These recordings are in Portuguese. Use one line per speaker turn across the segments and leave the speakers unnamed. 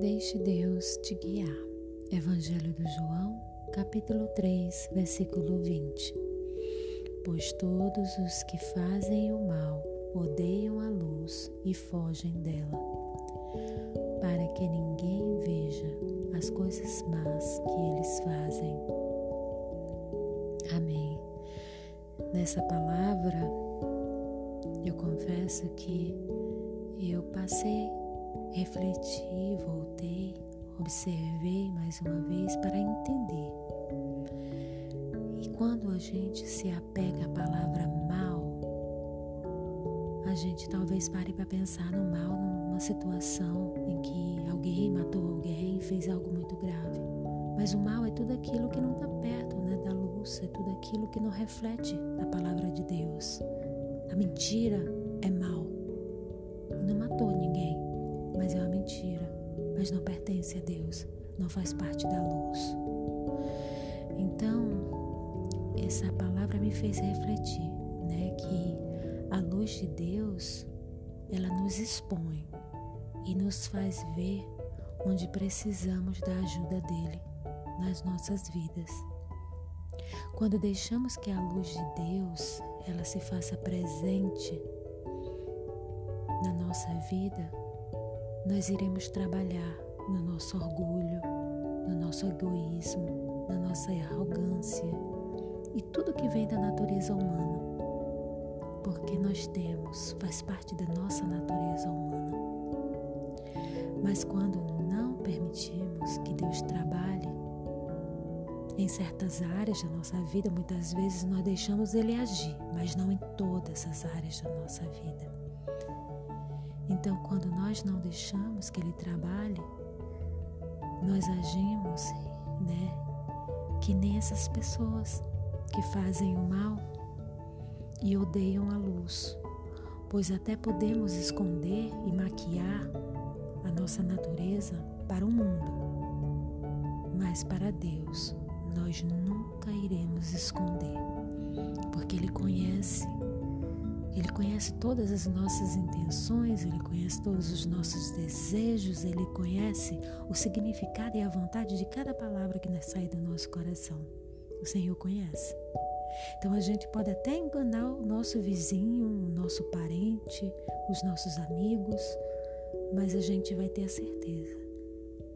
Deixe Deus te guiar. Evangelho do João, capítulo 3, versículo 20. Pois todos os que fazem o mal odeiam a luz e fogem dela, para que ninguém veja as coisas más que eles fazem. Amém. Nessa palavra, eu confesso que eu passei refleti, voltei, observei mais uma vez para entender. E quando a gente se apega à palavra mal, a gente talvez pare para pensar no mal numa situação em que alguém matou alguém, fez algo muito grave. Mas o mal é tudo aquilo que não está perto né, da luz, é tudo aquilo que não reflete a palavra de Deus. A mentira é mal. Mas não pertence a Deus, não faz parte da luz. Então, essa palavra me fez refletir, né, que a luz de Deus, ela nos expõe e nos faz ver onde precisamos da ajuda dele nas nossas vidas. Quando deixamos que a luz de Deus ela se faça presente na nossa vida, nós iremos trabalhar no nosso orgulho, no nosso egoísmo, na nossa arrogância e tudo que vem da natureza humana. Porque nós temos, faz parte da nossa natureza humana. Mas quando não permitimos que Deus trabalhe em certas áreas da nossa vida, muitas vezes nós deixamos Ele agir, mas não em todas as áreas da nossa vida. Então, quando nós não deixamos que Ele trabalhe, nós agimos, né, que nem essas pessoas que fazem o mal e odeiam a luz, pois até podemos esconder e maquiar a nossa natureza para o mundo, mas para Deus nós nunca iremos esconder, conhece todas as nossas intenções, ele conhece todos os nossos desejos, ele conhece o significado e a vontade de cada palavra que sai do nosso coração. O Senhor conhece. Então a gente pode até enganar o nosso vizinho, o nosso parente, os nossos amigos, mas a gente vai ter a certeza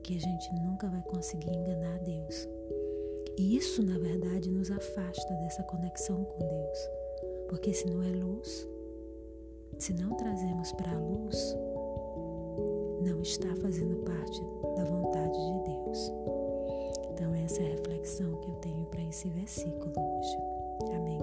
que a gente nunca vai conseguir enganar Deus. E isso, na verdade, nos afasta dessa conexão com Deus. Porque se não é luz, se não trazemos para a luz, não está fazendo parte da vontade de Deus. Então, essa é a reflexão que eu tenho para esse versículo hoje. Amém.